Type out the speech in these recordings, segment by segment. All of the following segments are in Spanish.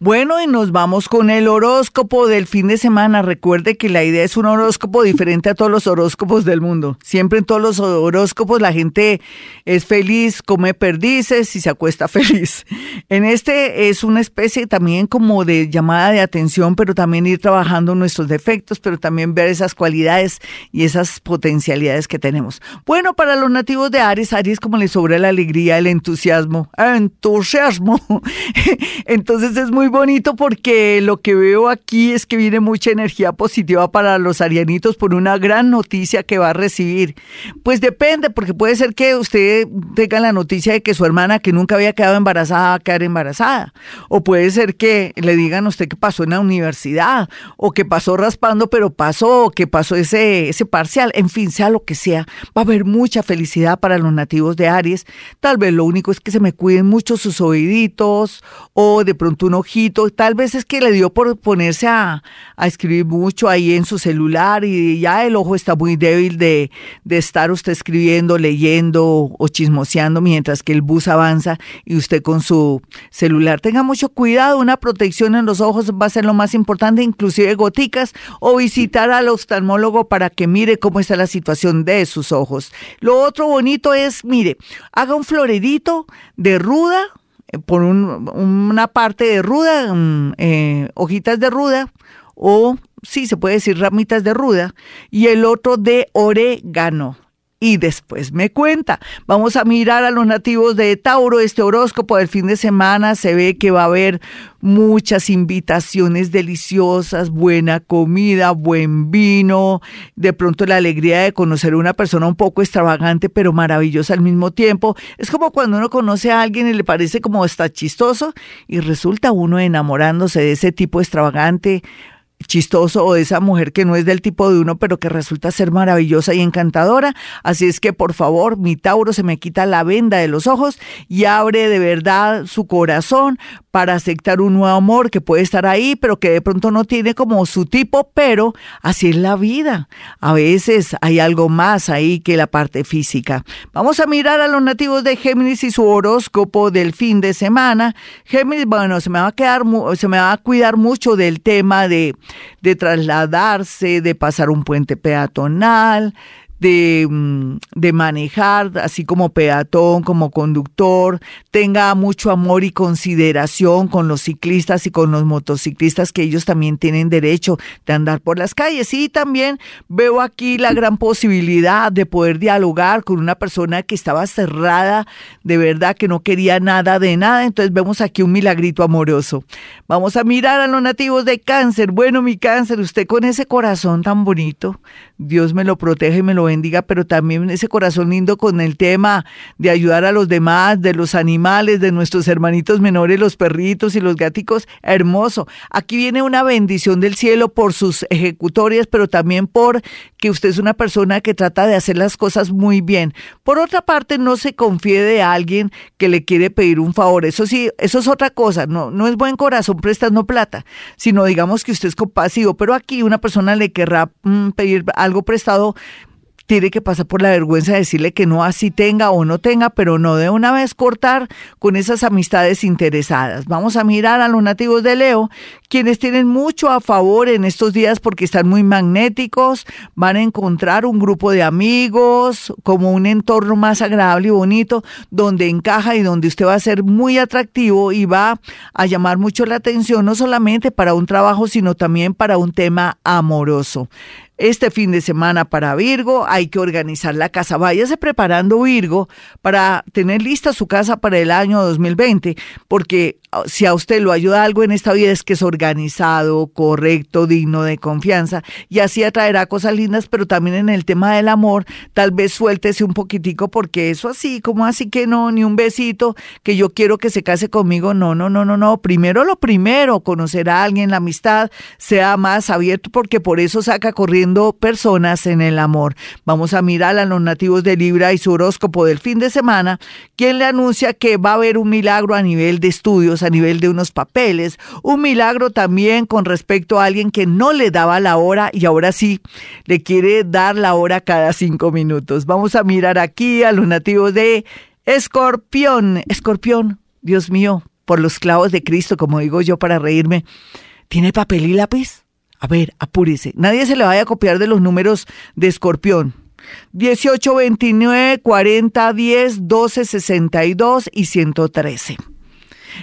Bueno, y nos vamos con el horóscopo del fin de semana. Recuerde que la idea es un horóscopo diferente a todos los horóscopos del mundo. Siempre en todos los horóscopos la gente es feliz, come perdices y se acuesta feliz. En este es una especie también como de llamada de atención, pero también ir trabajando nuestros defectos, pero también ver esas cualidades y esas potencialidades que tenemos. Bueno, para los nativos de Aries, Aries como les sobra la alegría, el entusiasmo. Entusiasmo. Entonces es muy bonito porque lo que veo aquí es que viene mucha energía positiva para los arianitos por una gran noticia que va a recibir. Pues depende, porque puede ser que usted tenga la noticia de que su hermana que nunca había quedado embarazada va a quedar embarazada. O puede ser que le digan a usted que pasó en la universidad, o que pasó raspando, pero pasó, que pasó ese, ese parcial. En fin, sea lo que sea, va a haber mucha felicidad para los nativos de Aries. Tal vez lo único es que se me cuiden mucho sus oíditos, o de pronto un ojito tal vez es que le dio por ponerse a, escribir mucho ahí en su celular y ya el ojo está muy débil de, estar usted escribiendo, leyendo o chismoseando mientras que el bus avanza y usted con su celular. Tenga mucho cuidado, una protección en los ojos va a ser lo más importante, inclusive goticas o visitar al oftalmólogo para que mire cómo está la situación de sus ojos. Lo otro bonito es, mire, haga un floredito de ruda por una parte de ruda, mm, eh, hojitas de ruda, o sí, se puede decir ramitas de ruda, y el otro de orégano y después me cuenta. Vamos a mirar a los nativos de Tauro. Este horóscopo del fin de semana se ve que va a haber muchas invitaciones deliciosas, buena comida, buen vino, de pronto la alegría de conocer a una persona un poco extravagante pero maravillosa al mismo tiempo. Es como cuando uno conoce a alguien y le parece como está chistoso y resulta uno enamorándose de ese tipo extravagante chistoso o de esa mujer que no es del tipo de uno, pero que resulta ser maravillosa y encantadora. Así es que por favor, mi Tauro se me quita la venda de los ojos y abre de verdad su corazón para aceptar un nuevo amor que puede estar ahí, pero que de pronto no tiene como su tipo, pero así es la vida. A veces hay algo más ahí que la parte física. Vamos a mirar a los nativos de Géminis y su horóscopo del fin de semana. Géminis, bueno, se me va a quedar, se me va a cuidar mucho del tema de de trasladarse, de pasar un puente peatonal, de, mm, de, manejar, así como peatón, como conductor, tenga mucho amor y consideración con los ciclistas y con los motociclistas, que ellos también tienen derecho de andar por las calles. Y también veo aquí la gran posibilidad de poder dialogar con una persona que estaba cerrada, de verdad que no quería nada de nada. Entonces vemos aquí un milagrito amoroso. Vamos a mirar a los nativos de cáncer. Bueno, mi cáncer, usted con ese corazón tan bonito, Dios me lo protege y me lo bendiga, pero también ese corazón lindo con el tema de ayudar a los demás, de los animales, de nuestros hermanitos menores, los perritos y los gaticos, hermoso. Aquí viene una bendición del cielo por sus ejecutorias, pero también por que usted es una persona que trata de hacer las cosas muy bien. Por otra parte, no se confíe de alguien que le quiere pedir un favor. Eso sí, eso es otra cosa. No, no es buen corazón prestando plata, sino digamos que usted es compasivo, pero aquí una persona le querrá mm, pedir algo prestado, tiene que pasar por la vergüenza de decirle que no así tenga o no tenga, pero no de una vez cortar con esas amistades interesadas. Vamos a mirar a los nativos de Leo, quienes tienen mucho a favor en estos días porque están muy magnéticos, van a encontrar un grupo de amigos, como un entorno más agradable y bonito, donde encaja y donde usted va a ser muy atractivo y va a llamar mucho la atención, no solamente para un trabajo, sino también para un tema amoroso este fin de semana para Virgo, hay que organizar la casa. Váyase preparando Virgo para tener lista su casa para el año 2020, porque si a usted lo ayuda algo en esta vida es que es organizado, correcto, digno de confianza y así atraerá cosas lindas, pero también en el tema del amor, tal vez suéltese un poquitico porque eso así, como así que no, ni un besito, que yo quiero que se case conmigo, no, no, no, no, no, primero lo primero, conocer a alguien, la amistad, sea más abierto porque por eso saca corriendo personas en el amor. Vamos a mirar a los nativos de Libra y su horóscopo del fin de semana, quien le anuncia que va a haber un milagro a nivel de estudios a nivel de unos papeles, un milagro también con respecto a alguien que no le daba la hora y ahora sí le quiere dar la hora cada cinco minutos. Vamos a mirar aquí a los nativos de Escorpión. Escorpión, Dios mío, por los clavos de Cristo, como digo yo para reírme. ¿Tiene papel y lápiz? A ver, apúrese. Nadie se le vaya a copiar de los números de Escorpión. 18, 29, 40, 10, 12, 62 y 113.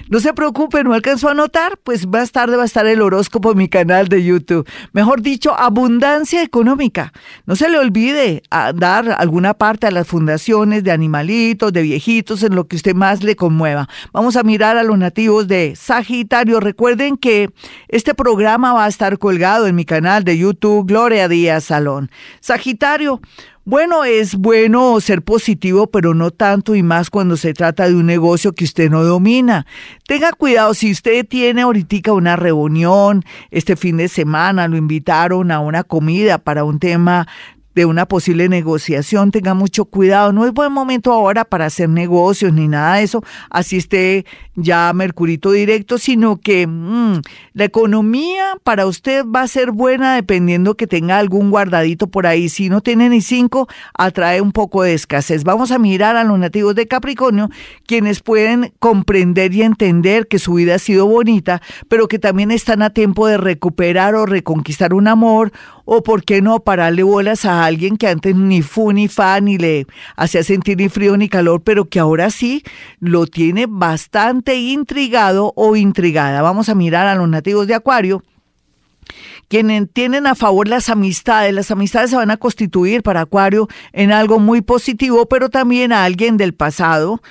No se preocupe, no alcanzó a notar, pues más tarde va a estar el horóscopo en mi canal de YouTube. Mejor dicho, abundancia económica. No se le olvide dar alguna parte a las fundaciones de animalitos, de viejitos, en lo que usted más le conmueva. Vamos a mirar a los nativos de Sagitario. Recuerden que este programa va a estar colgado en mi canal de YouTube, Gloria Díaz Salón. Sagitario. Bueno, es bueno ser positivo, pero no tanto y más cuando se trata de un negocio que usted no domina. Tenga cuidado, si usted tiene ahorita una reunión, este fin de semana lo invitaron a una comida para un tema de una posible negociación, tenga mucho cuidado. No es buen momento ahora para hacer negocios ni nada de eso, así esté ya Mercurito directo, sino que mm, la economía para usted va a ser buena dependiendo que tenga algún guardadito por ahí. Si no tiene ni cinco, atrae un poco de escasez. Vamos a mirar a los nativos de Capricornio, quienes pueden comprender y entender que su vida ha sido bonita, pero que también están a tiempo de recuperar o reconquistar un amor o por qué no pararle bolas a alguien que antes ni fu ni fa ni le hacía sentir ni frío ni calor, pero que ahora sí lo tiene bastante intrigado o intrigada. Vamos a mirar a los nativos de Acuario quienes tienen a favor las amistades. Las amistades se van a constituir para Acuario en algo muy positivo, pero también a alguien del pasado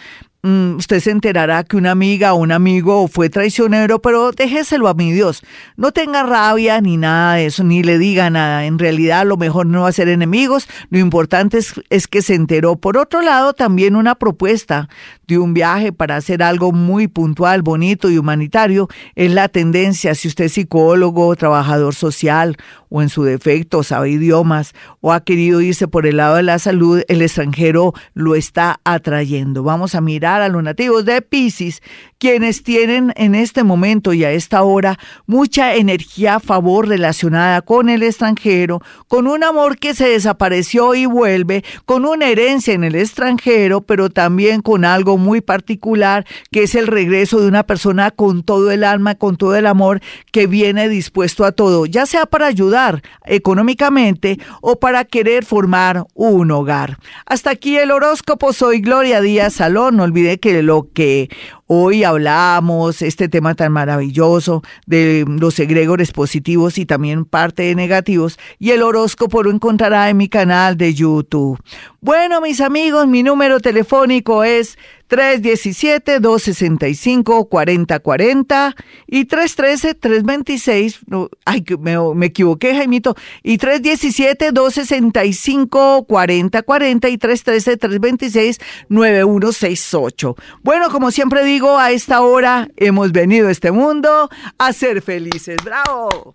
usted se enterará que una amiga o un amigo fue traicionero, pero déjeselo a mi Dios. No tenga rabia ni nada de eso, ni le diga nada. En realidad, lo mejor no va a ser enemigos. Lo importante es, es que se enteró. Por otro lado, también una propuesta de un viaje para hacer algo muy puntual, bonito y humanitario es la tendencia. Si usted es psicólogo, trabajador social o en su defecto sabe idiomas o ha querido irse por el lado de la salud, el extranjero lo está atrayendo. Vamos a mirar a los nativos de Pisces, quienes tienen en este momento y a esta hora mucha energía a favor relacionada con el extranjero, con un amor que se desapareció y vuelve, con una herencia en el extranjero, pero también con algo muy particular que es el regreso de una persona con todo el alma, con todo el amor, que viene dispuesto a todo, ya sea para ayudar, económicamente o para querer formar un hogar. Hasta aquí el horóscopo. Soy Gloria Díaz Salón. No olvide que lo que hoy hablamos, este tema tan maravilloso de los egregores positivos y también parte de negativos, y el horóscopo lo encontrará en mi canal de YouTube. Bueno, mis amigos, mi número telefónico es 317-265-4040 y 313-326, ay, me, me equivoqué, Jaimito, y 317-265-4040 y 313-326-9168. Bueno, como siempre digo, a esta hora hemos venido a este mundo a ser felices. ¡Bravo!